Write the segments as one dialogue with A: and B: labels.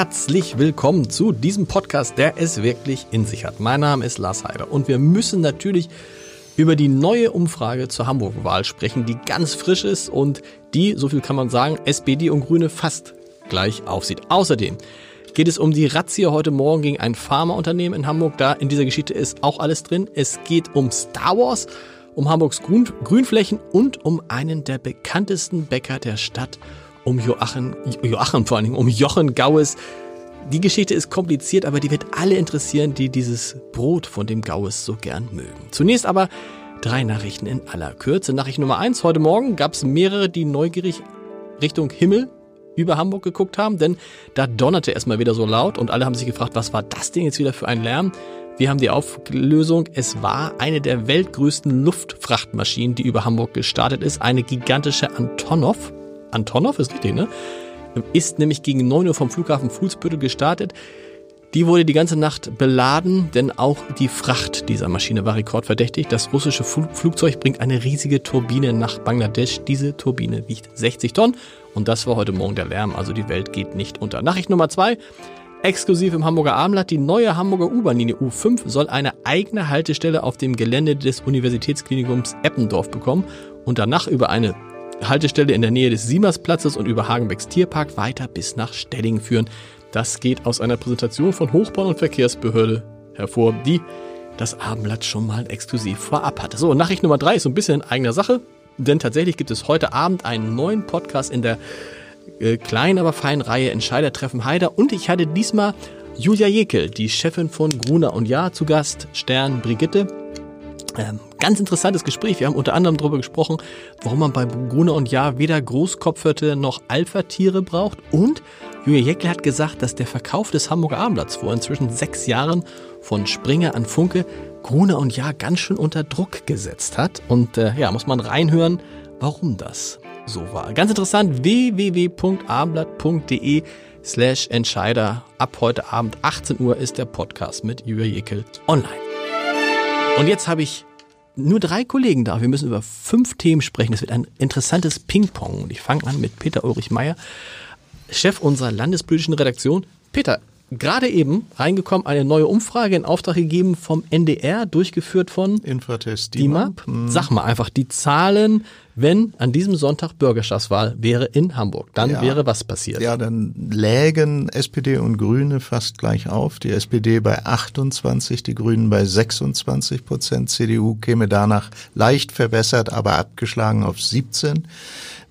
A: Herzlich willkommen zu diesem Podcast, der es wirklich in sich hat. Mein Name ist Lars Heider und wir müssen natürlich über die neue Umfrage zur Hamburg-Wahl sprechen, die ganz frisch ist und die, so viel kann man sagen, SPD und Grüne fast gleich aufsieht. Außerdem geht es um die Razzia heute Morgen gegen ein Pharmaunternehmen in Hamburg. Da in dieser Geschichte ist auch alles drin. Es geht um Star Wars, um Hamburgs Grün Grünflächen und um einen der bekanntesten Bäcker der Stadt, um Joachim, Joachim vor allen Dingen, um Jochen Gaues. Die Geschichte ist kompliziert, aber die wird alle interessieren, die dieses Brot von dem Gaues so gern mögen. Zunächst aber drei Nachrichten in aller Kürze. Nachricht Nummer eins. Heute Morgen gab es mehrere, die neugierig Richtung Himmel über Hamburg geguckt haben, denn da donnerte erstmal wieder so laut und alle haben sich gefragt, was war das Ding jetzt wieder für ein Lärm? Wir haben die Auflösung. Es war eine der weltgrößten Luftfrachtmaschinen, die über Hamburg gestartet ist. Eine gigantische Antonov. Antonov ist richtig, ne? Ist nämlich gegen 9 Uhr vom Flughafen Fuhlsbüttel gestartet. Die wurde die ganze Nacht beladen, denn auch die Fracht dieser Maschine war rekordverdächtig. Das russische Flugzeug bringt eine riesige Turbine nach Bangladesch. Diese Turbine wiegt 60 Tonnen und das war heute Morgen der Lärm. Also die Welt geht nicht unter. Nachricht Nummer zwei. Exklusiv im Hamburger Abendblatt, die neue Hamburger U-Bahn-Linie U5 soll eine eigene Haltestelle auf dem Gelände des Universitätsklinikums Eppendorf bekommen und danach über eine Haltestelle in der Nähe des Siemersplatzes und über Hagenbecks Tierpark weiter bis nach Stellingen führen. Das geht aus einer Präsentation von Hochbahn- und Verkehrsbehörde hervor, die das Abendblatt schon mal exklusiv vorab hatte. So, Nachricht Nummer drei ist so ein bisschen in eigener Sache, denn tatsächlich gibt es heute Abend einen neuen Podcast in der äh, kleinen, aber feinen Reihe Entscheidertreffen Heider und ich hatte diesmal Julia Jekel, die Chefin von Gruner und Ja, zu Gast, Stern Brigitte. Ähm, ganz interessantes Gespräch. Wir haben unter anderem darüber gesprochen, warum man bei Gruner und Ja weder Großkopfhörte noch Alpha-Tiere braucht. Und Julia Jeckel hat gesagt, dass der Verkauf des Hamburger Abendblatts vor inzwischen sechs Jahren von Springer an Funke Gruner und Ja ganz schön unter Druck gesetzt hat. Und äh, ja, muss man reinhören, warum das so war. Ganz interessant, www.abendblatt.de slash Entscheider. Ab heute Abend 18 Uhr ist der Podcast mit Julia Jekel online. Und jetzt habe ich nur drei Kollegen da. Wir müssen über fünf Themen sprechen. Es wird ein interessantes Ping-Pong. Und ich fange an mit Peter Ulrich Meyer, Chef unserer landespolitischen Redaktion. Peter, gerade eben reingekommen, eine neue Umfrage in Auftrag gegeben vom NDR, durchgeführt von
B: Infratest
A: DIMAP. Sag mal einfach die Zahlen, wenn an diesem Sonntag Bürgerschaftswahl wäre in Hamburg. Dann
B: Ja.
A: wäre was passiert?
B: Ja, dann lägen SPD und Grüne fast gleich auf. Die SPD bei 28, die Grünen bei 26 Prozent. CDU käme danach leicht verbessert, aber abgeschlagen auf 17.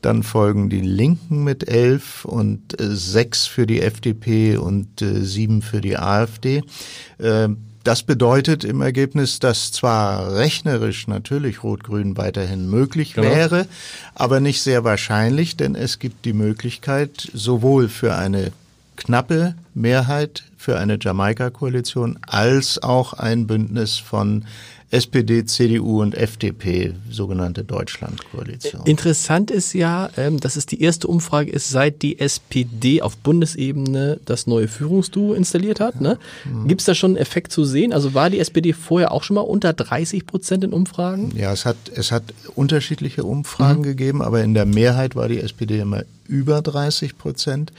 B: Dann folgen die Linken mit 11 und äh, 6 für die FDP und äh, 7 für die AfD. Das bedeutet im Ergebnis, dass zwar rechnerisch natürlich Rot-Grün weiterhin möglich
A: Genau.
B: wäre, aber nicht sehr wahrscheinlich, denn es gibt die Möglichkeit, sowohl für eine knappe Mehrheit für eine Jamaika-Koalition als auch ein Bündnis von SPD, CDU und FDP, sogenannte Deutschland-Koalition.
A: Interessant ist ja, ähm, dass es die erste Umfrage ist, seit die SPD auf Bundesebene das neue Führungsduo installiert hat. Ne?
B: Mhm.
A: Gibt es da schon einen Effekt zu sehen? Also war die SPD vorher auch schon mal unter 30 Prozent in Umfragen?
B: Ja, es hat, es hat unterschiedliche Umfragen gegeben, aber in der Mehrheit war die SPD immer über 30 Prozent,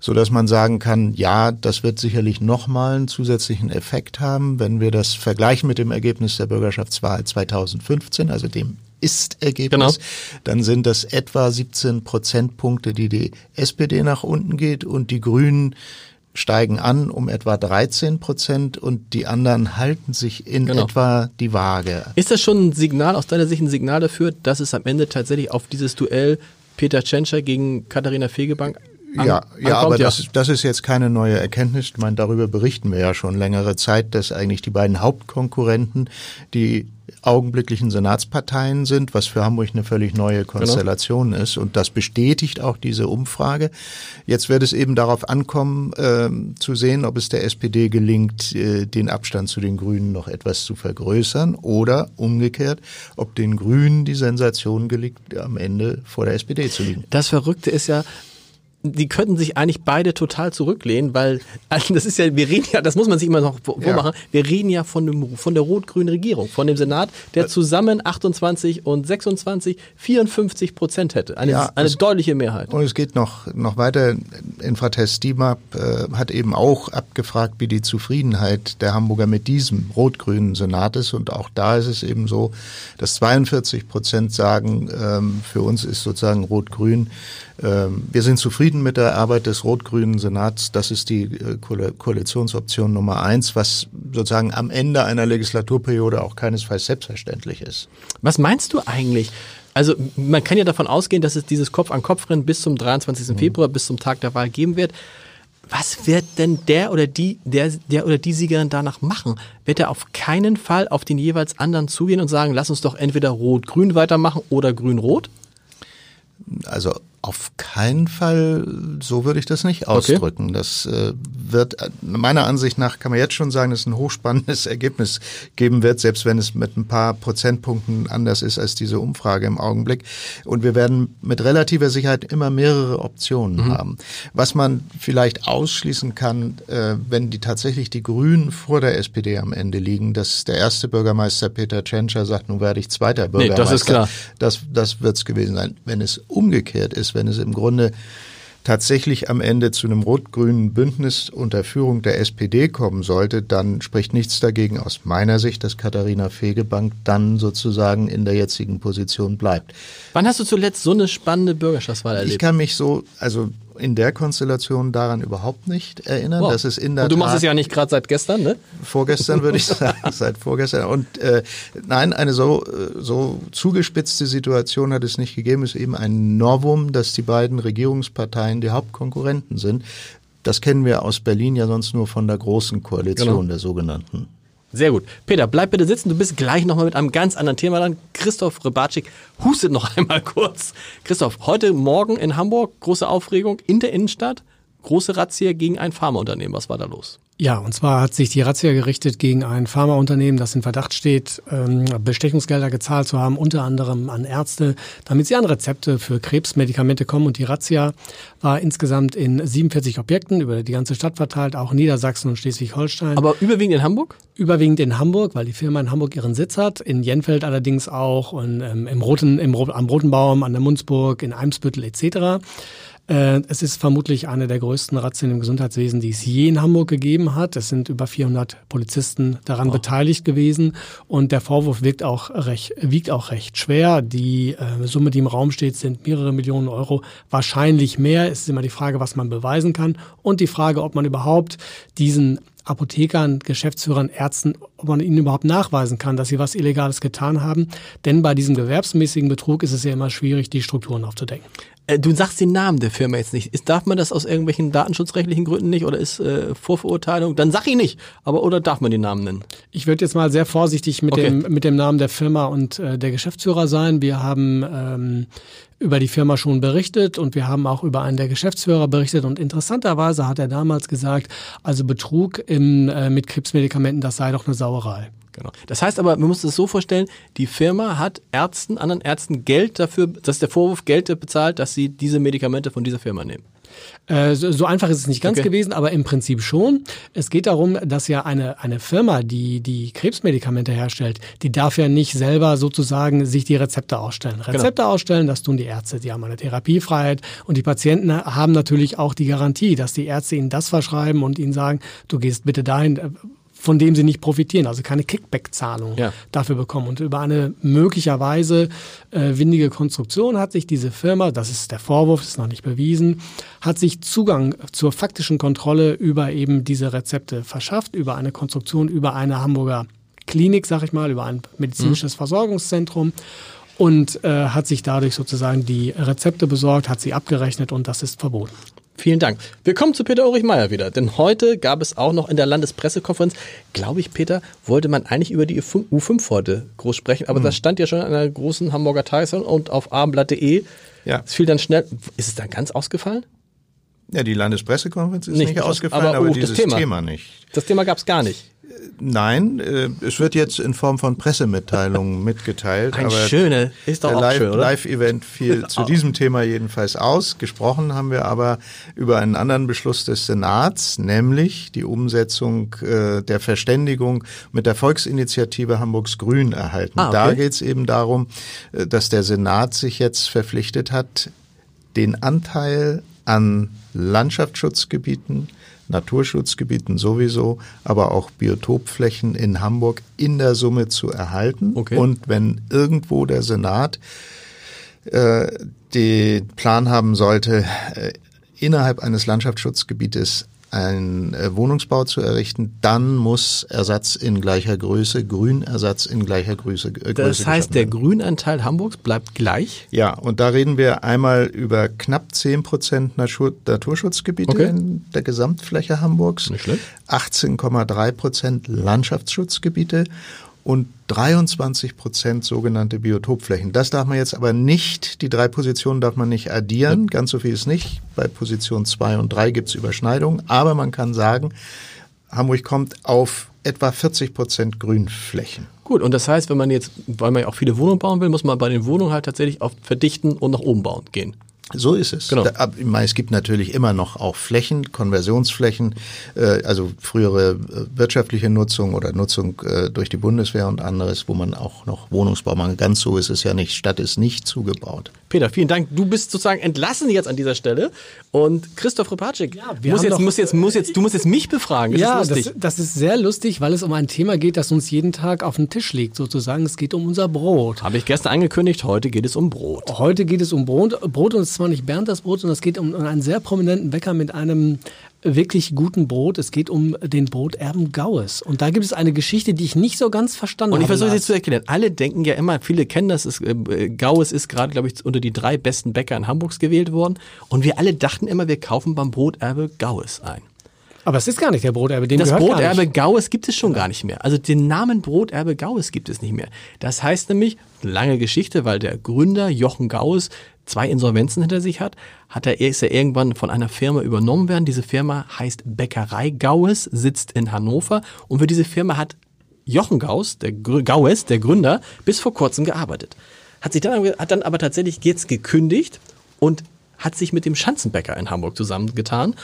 B: so dass man sagen kann, ja, das wird sicherlich nochmal einen zusätzlichen Effekt haben, wenn wir das vergleichen mit dem Ergebnis der Bürgerschaftswahl 2015, also dem Ist-Ergebnis, dann sind das etwa 17 Prozentpunkte, die die SPD nach unten geht und die Grünen steigen an um etwa 13 Prozent und die anderen halten sich in
A: Genau.
B: etwa die Waage.
A: Ist das schon ein Signal, aus deiner Sicht ein Signal dafür, dass es am Ende tatsächlich auf dieses Duell Peter Tschentscher gegen Katharina Fegebank an,
B: Ja, ja, aber das, das ist jetzt keine neue Erkenntnis. Ich meine, darüber berichten wir ja schon längere Zeit, dass eigentlich die beiden Hauptkonkurrenten, die augenblicklichen Senatsparteien sind, was für Hamburg eine völlig neue genau. Konstellation genau. ist. Und das bestätigt auch diese Umfrage. Jetzt wird es eben darauf ankommen, äh, zu sehen, ob es der SPD gelingt, äh, den Abstand zu den Grünen noch etwas zu vergrößern oder umgekehrt, ob den Grünen die Sensation gelingt, am Ende vor der SPD zu liegen.
A: Das Verrückte ist ja, die könnten sich eigentlich beide total zurücklehnen, weil also das ist ja, wir reden ja, das muss man sich immer noch vormachen, ja. wir reden ja von, dem, von der rot-grünen Regierung, von dem Senat, der zusammen 28 und 26, 54 Prozent hätte. Eine, ja, eine es, deutliche Mehrheit.
B: Und es geht noch, noch weiter. Infratest DIMAP äh, hat eben auch abgefragt, wie die Zufriedenheit der Hamburger mit diesem rot-grünen Senat ist. Und auch da ist es eben so, dass 42 Prozent sagen, ähm, für uns ist sozusagen rot-grün wir sind zufrieden mit der Arbeit des rot-grünen Senats. Das ist die äh, Koalitionsoption Nummer eins, was sozusagen am Ende einer Legislaturperiode auch keinesfalls selbstverständlich ist.
A: Was meinst du eigentlich? Also man kann ja davon ausgehen, dass es dieses Kopf-an-Kopf-Rennen bis zum 23. Mhm. Februar, bis zum Tag der Wahl geben wird. Was wird denn der oder die, der, der oder die Siegerin danach machen? Wird er auf keinen Fall auf den jeweils anderen zugehen und sagen, lass uns doch entweder rot-grün weitermachen oder grün-rot?
B: Also auf keinen Fall, so würde ich das nicht ausdrücken. Okay. Das äh, wird, meiner Ansicht nach kann man jetzt schon sagen, dass es ein hochspannendes Ergebnis geben wird, selbst wenn es mit ein paar Prozentpunkten anders ist als diese Umfrage im Augenblick. Und wir werden mit relativer Sicherheit immer mehrere Optionen mhm. haben. Was man vielleicht ausschließen kann, äh, wenn die tatsächlich die Grünen vor der SPD am Ende liegen, dass der erste Bürgermeister Peter Tschentscher sagt, nun werde ich zweiter Bürgermeister. Nee,
A: das ist klar.
B: Das, das wird es gewesen sein. Wenn es umgekehrt ist, wenn es im Grunde tatsächlich am Ende zu einem rot-grünen Bündnis unter Führung der SPD kommen sollte, dann spricht nichts dagegen aus meiner Sicht, dass Katharina Fegebank dann sozusagen in der jetzigen Position bleibt.
A: Wann hast du zuletzt so eine spannende Bürgerschaftswahl erlebt?
B: Ich kann mich so, also in der Konstellation daran überhaupt nicht erinnern.
A: Wow. Das ist in der Und du machst Tat, es ja nicht gerade seit gestern, ne?
B: Vorgestern würde ich sagen, seit vorgestern. Und äh, nein, eine so, so zugespitzte Situation hat es nicht gegeben. Es ist eben ein Novum, dass die beiden Regierungsparteien die Hauptkonkurrenten sind. Das kennen wir aus Berlin ja sonst nur von der großen Koalition genau. der sogenannten.
A: Sehr gut. Peter, bleib bitte sitzen. Du bist gleich nochmal mit einem ganz anderen Thema dran. Christoph Rebatschik hustet noch einmal kurz. Christoph, heute Morgen in Hamburg große Aufregung in der Innenstadt. Große Razzia gegen ein Pharmaunternehmen. Was war da los?
C: Ja, und zwar hat sich die Razzia gerichtet gegen ein Pharmaunternehmen, das in Verdacht steht, ähm, Bestechungsgelder gezahlt zu haben, unter anderem an Ärzte, damit sie an Rezepte für Krebsmedikamente kommen. Und die Razzia war insgesamt in 47 Objekten über die ganze Stadt verteilt, auch Niedersachsen und Schleswig-Holstein.
A: Aber überwiegend in Hamburg?
C: Überwiegend in Hamburg, weil die Firma in Hamburg ihren Sitz hat, in Jenfeld allerdings auch und ähm, im Roten, im, am Roten Baum, an der Munzburg, in Eimsbüttel etc. Äh, es ist vermutlich eine der größten Razzien im Gesundheitswesen, die es je in Hamburg gegeben hat. Es sind über 400 Polizisten daran oh. beteiligt gewesen und der Vorwurf wirkt auch recht, wiegt auch recht schwer. Die äh, Summe, die im Raum steht, sind mehrere Millionen Euro, wahrscheinlich mehr. Es ist immer die Frage, was man beweisen kann und die Frage, ob man überhaupt diesen Apothekern, Geschäftsführern, Ärzten, ob man ihnen überhaupt nachweisen kann, dass sie was Illegales getan haben. Denn bei diesem gewerbsmäßigen Betrug ist es ja immer schwierig, die Strukturen aufzudecken.
A: Äh, du sagst den Namen der Firma jetzt nicht. Ist, darf man das aus irgendwelchen datenschutzrechtlichen Gründen nicht oder ist äh, Vorverurteilung? Dann sag ich nicht. Aber oder darf man den Namen nennen?
C: Ich würde jetzt mal sehr vorsichtig mit, okay. dem, mit dem Namen der Firma und äh, der Geschäftsführer sein. Wir haben ähm, über die Firma schon berichtet und wir haben auch über einen der Geschäftsführer berichtet. Und interessanterweise hat er damals gesagt, also Betrug im, äh, mit Krebsmedikamenten, das sei doch eine Sauerei.
A: Genau. Das heißt aber, man muss es so vorstellen, die Firma hat Ärzten, anderen Ärzten Geld dafür, dass der Vorwurf Geld bezahlt, dass sie diese Medikamente von dieser Firma nehmen.
C: Äh, so, einfach ist es nicht ganz okay. gewesen, aber im Prinzip schon. Es geht darum, dass ja eine, eine Firma, die die Krebsmedikamente herstellt, die darf ja nicht selber sozusagen sich die Rezepte ausstellen. Genau. Rezepte genau. ausstellen, das tun die Ärzte. Die haben eine Therapiefreiheit und die Patienten haben natürlich auch die Garantie, dass die Ärzte ihnen das verschreiben und ihnen sagen, du gehst bitte dahin, von dem sie nicht profitieren, also keine Kickback-Zahlung ja. dafür bekommen. Und über eine möglicherweise äh, windige Konstruktion hat sich diese Firma, das ist der Vorwurf, ist noch nicht bewiesen, hat sich Zugang zur faktischen Kontrolle über eben diese Rezepte verschafft, über eine Konstruktion, über eine Hamburger Klinik, sag ich mal, über ein medizinisches mhm. Versorgungszentrum und äh, hat sich dadurch sozusagen die Rezepte besorgt, hat sie abgerechnet und das ist verboten.
A: Vielen Dank. Wir kommen zu Peter Ulrich Meyer wieder, denn heute gab es auch noch in der Landespressekonferenz, glaube ich, Peter, wollte man eigentlich über die U5 heute groß sprechen, aber hm. das stand ja schon in einer großen Hamburger Tagesschau und auf abendblatt.de. Ja. Es fiel dann schnell. Ist es dann ganz ausgefallen?
B: Ja, die Landespressekonferenz ist nicht, nicht ausgefallen, aber, aber oh, dieses Thema. Thema nicht.
A: Das Thema gab es gar nicht.
B: Nein, äh, es wird jetzt in Form von Pressemitteilungen mitgeteilt.
A: Ein aber schöne, ist doch auch
B: Live,
A: schön, oder?
B: Live-Event fiel zu diesem Thema jedenfalls aus. Gesprochen haben wir aber über einen anderen Beschluss des Senats, nämlich die Umsetzung äh, der Verständigung mit der Volksinitiative Hamburgs Grün erhalten. Ah, okay. Da geht es eben darum, äh, dass der Senat sich jetzt verpflichtet hat, den Anteil an Landschaftsschutzgebieten, Naturschutzgebieten sowieso, aber auch Biotopflächen in Hamburg in der Summe zu erhalten. Okay. Und wenn irgendwo der Senat äh, den Plan haben sollte, äh, innerhalb eines Landschaftsschutzgebietes einen äh, Wohnungsbau zu errichten, dann muss Ersatz in gleicher Größe, Grünersatz in gleicher Größe. Äh,
A: das heißt, der Grünanteil Hamburgs bleibt gleich?
B: Ja, und da reden wir einmal über knapp 10 Prozent Natur Naturschutzgebiete okay. in der Gesamtfläche Hamburgs, 18,3 Prozent Landschaftsschutzgebiete und 23 Prozent sogenannte Biotopflächen. Das darf man jetzt aber nicht, die drei Positionen darf man nicht addieren, ganz so viel ist nicht. Bei Position zwei und drei gibt es Überschneidungen, aber man kann sagen, Hamburg kommt auf etwa 40 Prozent Grünflächen.
A: Gut, und das heißt, wenn man jetzt, weil man ja auch viele Wohnungen bauen will, muss man bei den Wohnungen halt tatsächlich auf verdichten und nach oben bauen gehen.
B: So ist es. Genau. Da, es gibt natürlich immer noch auch Flächen, Konversionsflächen, äh, also frühere äh, wirtschaftliche Nutzung oder Nutzung äh, durch die Bundeswehr und anderes, wo man auch noch Wohnungsbau machen. Ganz so ist es ja nicht. Stadt ist nicht zugebaut.
A: Peter, vielen Dank. Du bist sozusagen entlassen jetzt an dieser Stelle. Und Christoph Repatschik, ja, muss jetzt, muss jetzt, muss jetzt, du musst jetzt mich befragen.
C: Das ja, ist das, das, ist sehr lustig, weil es um ein Thema geht, das uns jeden Tag auf dem Tisch liegt, sozusagen. Es geht um unser Brot.
A: Habe ich gestern angekündigt, heute geht es um Brot.
C: Heute geht es um Brot. Brot und zwar nicht Bernd das Brot, sondern es geht um einen sehr prominenten Bäcker mit einem wirklich guten Brot. Es geht um den Broterben Gaues. Und da gibt es eine Geschichte, die ich nicht so ganz verstanden habe.
A: Und ich versuche sie zu erklären. Alle denken ja immer, viele kennen das, ist, äh, Gaues ist gerade, glaube ich, unter die drei besten Bäcker in Hamburgs gewählt worden. Und wir alle dachten immer, wir kaufen beim Broterbe Gaues ein.
C: Aber es ist gar nicht der Broterbe,
A: dem Das Broterbe Gaues gibt es schon gar nicht mehr. Also den Namen Broterbe Gaues gibt es nicht mehr. Das heißt nämlich, lange Geschichte, weil der Gründer Jochen Gaues zwei Insolvenzen hinter sich hat, hat er, ist er irgendwann von einer Firma übernommen werden. Diese Firma heißt Bäckerei Gaues, sitzt in Hannover und für diese Firma hat Jochen Gaues, der Gaues, der Gründer, bis vor kurzem gearbeitet. Hat sich dann, hat dann aber tatsächlich jetzt gekündigt und hat sich mit dem Schanzenbäcker in Hamburg zusammengetan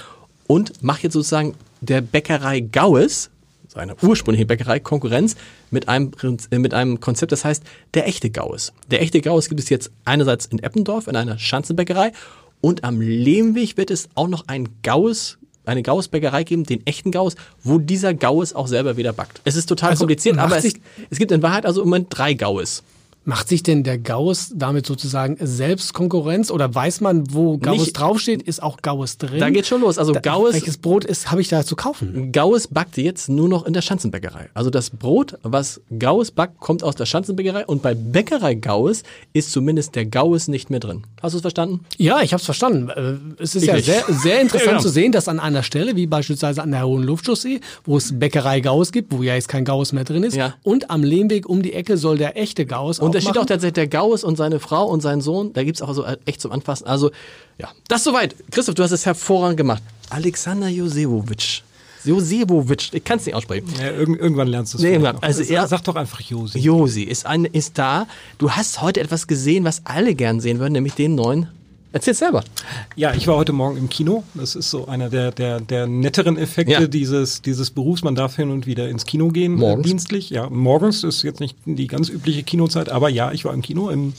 A: und macht jetzt sozusagen der Bäckerei Gaues seiner ursprünglichen Bäckerei Konkurrenz mit einem, äh, mit einem Konzept, das heißt der echte Gaues. Der echte Gaues gibt es jetzt einerseits in Eppendorf in einer Schanzenbäckerei und am Lehmweg wird es auch noch ein Gaues eine Gaues-Bäckerei geben, den echten Gaues, wo dieser Gaues auch selber wieder backt. Es ist total also kompliziert, aber es, es, gibt in Wahrheit also im Moment drei Gaues.
C: Macht sich denn der Gauss damit sozusagen selbst Konkurrenz oder weiß man, wo Gauss Nicht, draufsteht, ist auch Gauss drin?
A: Da geht schon los. Also Gauss.
C: Welches Brot ist, habe ich da zu kaufen?
A: Gauss backt jetzt nur noch in der Schanzenbäckerei. Also das Brot, was Gauss backt, kommt aus der Schanzenbäckerei und bei Bäckerei Gauss ist zumindest der Gauss nicht mehr drin. Hast du es verstanden?
C: Ja, ich habe es verstanden. Äh, es ist ich ja sehr, sehr interessant ja, genau. zu sehen, dass an einer Stelle, wie beispielsweise an der Hohen Luftchaussee, wo es Bäckerei Gauss gibt, wo ja jetzt kein Gauss mehr drin ist, ja. und am Lehmweg um die Ecke soll der echte Gauss
A: Und da steht auch tatsächlich der Gauss und seine Frau und sein Sohn. Da gibt es auch so echt zum Anfassen. Also, ja, das soweit. Christoph, du hast es hervorragend gemacht. Alexander Josewowitsch. Josewowitsch, ich kann es nicht aussprechen.
C: Ja, irg irgendwann lernst du es.
A: Nee, irgendwann.
C: Also er, Sag doch einfach Josi.
A: Josi ist, ein, ist da. Du hast heute etwas gesehen, was alle gern sehen würden, nämlich den neuen Erzähl selber.
C: Ja, ich war heute Morgen im Kino. Das ist so einer der, der, der netteren Effekte ja. dieses, dieses Berufs. Man darf hin und wieder ins Kino gehen, morgens. Äh, dienstlich. Ja, morgens ist jetzt nicht die ganz übliche Kinozeit, aber ja, ich war im Kino im,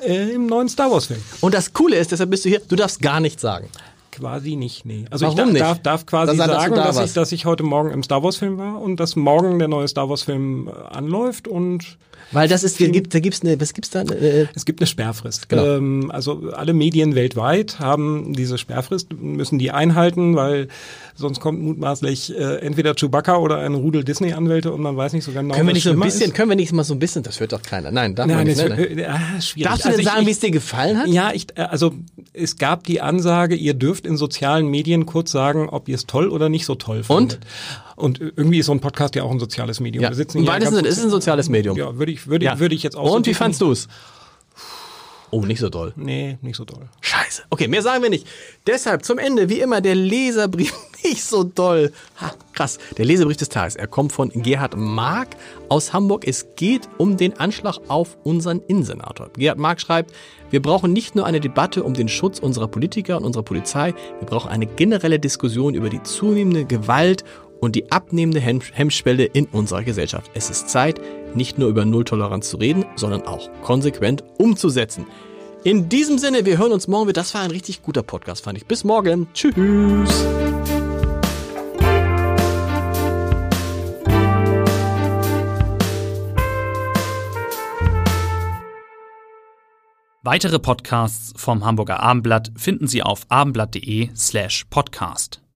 C: äh, im neuen Star Wars-Film.
A: Und das Coole ist, deshalb bist du hier, du darfst gar nichts sagen.
C: Quasi nicht, nee. Also
A: Warum
C: ich
A: darf,
C: darf, darf quasi das sagen, da dass, ich, dass ich heute Morgen im Star Wars-Film war und dass morgen der neue Star Wars-Film äh, anläuft und
A: weil das ist, gibt, da gibt's eine, was gibt's da?
C: Äh es gibt eine Sperrfrist. Genau. Ähm, also alle Medien weltweit haben diese Sperrfrist, müssen die einhalten, weil sonst kommt mutmaßlich äh, entweder Chewbacca oder ein Rudel Disney-Anwälte und man weiß nicht so genau,
A: können wir nicht
C: so
A: ein bisschen, ist. Können wir nicht mal so ein bisschen, das hört doch keiner. Nein, darf Nein, man nicht. Wird, ne? äh, ah, schwierig. Darfst du denn also sagen, wie es dir gefallen hat?
C: Ja, ich, äh, also es gab die Ansage, ihr dürft
D: dürft in sozialen Medien kurz sagen, ob ihr es toll oder nicht so toll findet. Und? Und irgendwie ist so ein Podcast ja auch ein soziales Medium.
A: Ja.
D: Wir sitzen
A: Im weitesten Sinne ist es ein soziales Medium.
D: Ja, würde ich, würde,
A: Ja.
D: ich, würde ich jetzt auch so
A: Und wie
D: definieren.
A: fandst du es? Oh, nicht so doll.
D: Nee, nicht so doll.
A: Scheiße. Okay, mehr sagen wir nicht. Deshalb zum Ende, wie immer, der Leserbrief nicht so doll. Ha, krass. Der Leserbrief des Tages. Er kommt von Gerhard Mark aus Hamburg. Es geht um den Anschlag auf unseren Innensenator. Gerhard Mark schreibt, wir brauchen nicht nur eine Debatte um den Schutz unserer Politiker und unserer Polizei, wir brauchen eine generelle Diskussion über die zunehmende Gewalt und die abnehmende Hem- Hemmschwelle in unserer Gesellschaft. Es ist Zeit, nicht nur über Nulltoleranz zu reden, sondern auch konsequent umzusetzen. In diesem Sinne, wir hören uns morgen wieder. Das war ein richtig guter Podcast, fand ich. Bis morgen. Tschüss.
E: Weitere Podcasts vom Hamburger Abendblatt finden Sie auf abendblatt.de slash podcast.